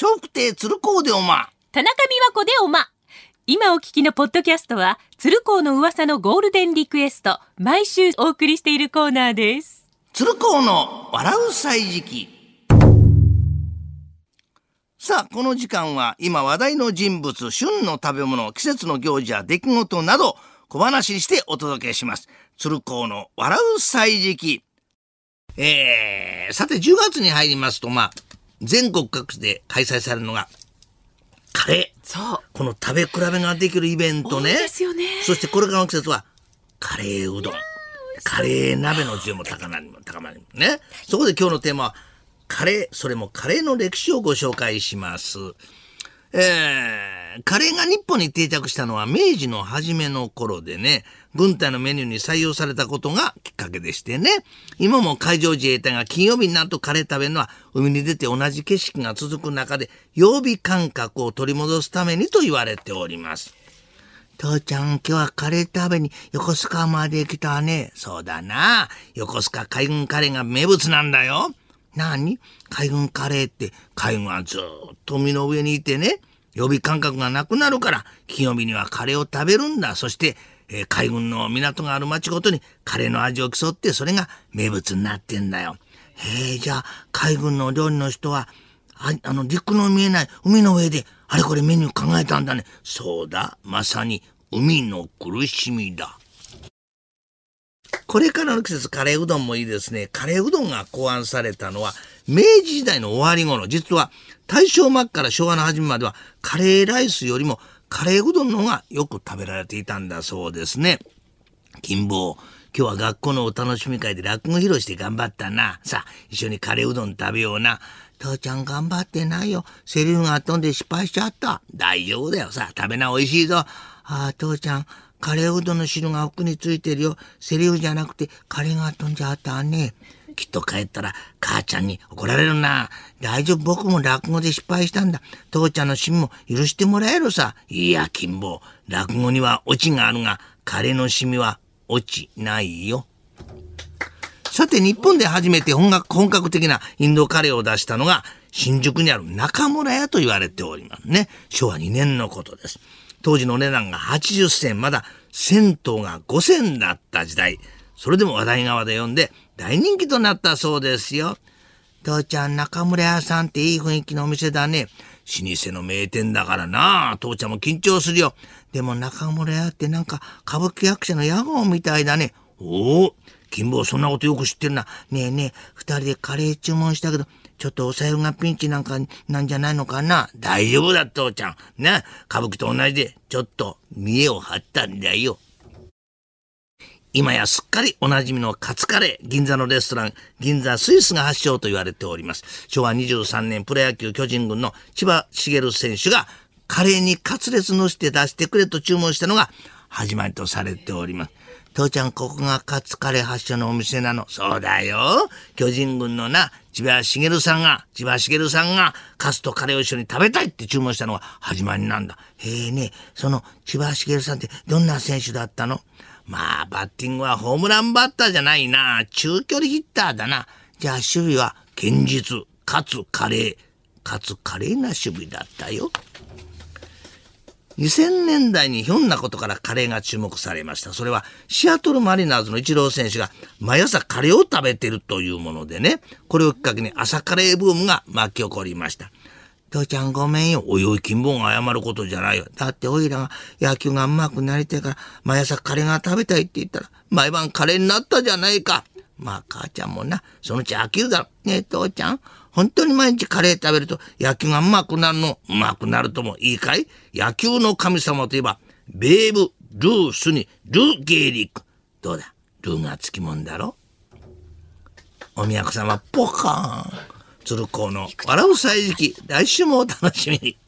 笑福亭鶴光でおま。田中美和子でおま。今お聞きのポッドキャストは、鶴光の噂のゴールデンリクエスト、毎週お送りしているコーナーです。鶴光の笑う歳時記。さあ、この時間は今話題の人物、旬の食べ物、季節の行事や出来事など小話にしてお届けします。鶴光の笑う歳時記。えー、さて10月に入りますと、まあ、全国各地で開催されるのが、カレー。そう。この食べ比べができるイベントね。ですよねそしてこれからの季節は、カレーうどん。カレー鍋の需要も高まりも高まりね。そこで今日のテーマは、カレー、それもカレーの歴史をご紹介します。えー、カレーが日本に定着したのは明治の初めの頃でね、軍隊のメニューに採用されたことがきっかけでしてね、今も海上自衛隊が金曜日になるとカレー食べるのは海に出て同じ景色が続く中で曜日感覚を取り戻すためにと言われております。父ちゃん、今日はカレー食べに横須賀まで来たね。そうだな。横須賀海軍カレーが名物なんだよ。何？海軍カレーって海軍はずっと海の上にいてね、予備感覚がなくなるから、金曜日にはカレーを食べるんだ。そして、えー海軍の港がある町ごとにカレーの味を競って、それが名物になってんだよ。へえ、じゃあ、海軍の料理の人は、ああの、陸の見えない海の上で、あれこれメニュー考えたんだね。そうだ、まさに海の苦しみだ。これからの季節、カレーうどんもいいですね。カレーうどんが考案されたのは、明治時代の終わり頃。実は、大正末から昭和の初めまでは、カレーライスよりも、カレーうどんの方がよく食べられていたんだそうですね。金坊、今日は学校のお楽しみ会で落語披露して頑張ったな。さあ、一緒にカレーうどん食べような。父ちゃん頑張ってないよ。セリフが飛んで失敗しちゃった。大丈夫だよ。さあ、食べな、美味しいぞ。ああ、父ちゃん、カレーうどんの汁が服についてるよ。セリフじゃなくて、カレーが飛んじゃったね。きっと帰ったら母ちゃんに怒られるな。大丈夫、僕も落語で失敗したんだ。父ちゃんの趣味も許してもらえるさ。いや、金坊、落語にはオチがあるが、カレーの趣味は落ちないよ。さて、日本で初めて本格本格的なインドカレーを出したのが、新宿にある中村屋と言われておりますね。昭和2年のことです。当時のお値段が80銭、まだ銭湯が5銭だった時代。それでも話題側で読んで大人気となったそうですよ。父ちゃん、中村屋さんっていい雰囲気のお店だね。老舗の名店だからな。父ちゃんも緊張するよ。でも中村屋ってなんか歌舞伎役者の屋号みたいだね。おお、金坊そんなことよく知ってるな。ねえねえ、二人でカレー注文したけど、ちょっとお財布がピンチなんかなんじゃないのかな？大丈夫だ、父ちゃん。ね、歌舞伎と同じで、ちょっと見栄を張ったんだよ。今やすっかりおなじみのカツカレー、銀座のレストラン、銀座スイスが発祥と言われております。昭和23年プロ野球巨人軍の千葉茂選手がカレーにカツレツのして出してくれと注文したのが始まりとされております。父ちゃん、ここがカツカレー発祥のお店なの。そうだよ。巨人軍のな、千葉茂さんが、千葉茂さんが、カツとカレーを一緒に食べたいって注文したのが始まりなんだ。へえね、その千葉茂さんってどんな選手だったの？まあ、バッティングはホームランバッターじゃないな。中距離ヒッターだな。じゃあ、守備は堅実、かつ華麗、かつ華麗な守備だったよ。2000年代にひょんなことからカレーが注目されました。それはシアトルマリナーズのイチロー選手が毎朝カレーを食べてるというものでね、これをきっかけに朝カレーブームが巻き起こりました。父ちゃんごめんよ。おいおい、金坊が謝ることじゃないよ。だっておいらが野球が上手くなりたいから、毎朝カレーが食べたいって言ったら、毎晩カレーになったじゃないか。まあ母ちゃんもな、そのうち飽きるだろ。ねえ父ちゃん、本当に毎日カレー食べると野球がうまくなるの、うまくなるともいいかい？野球の神様といえば、ベーブ・ルースにルー・ゲーリック。どうだ？ルーがつきもんだろ？お宮子様、ポカーン。鶴光の笑う歳時期、来週もお楽しみに。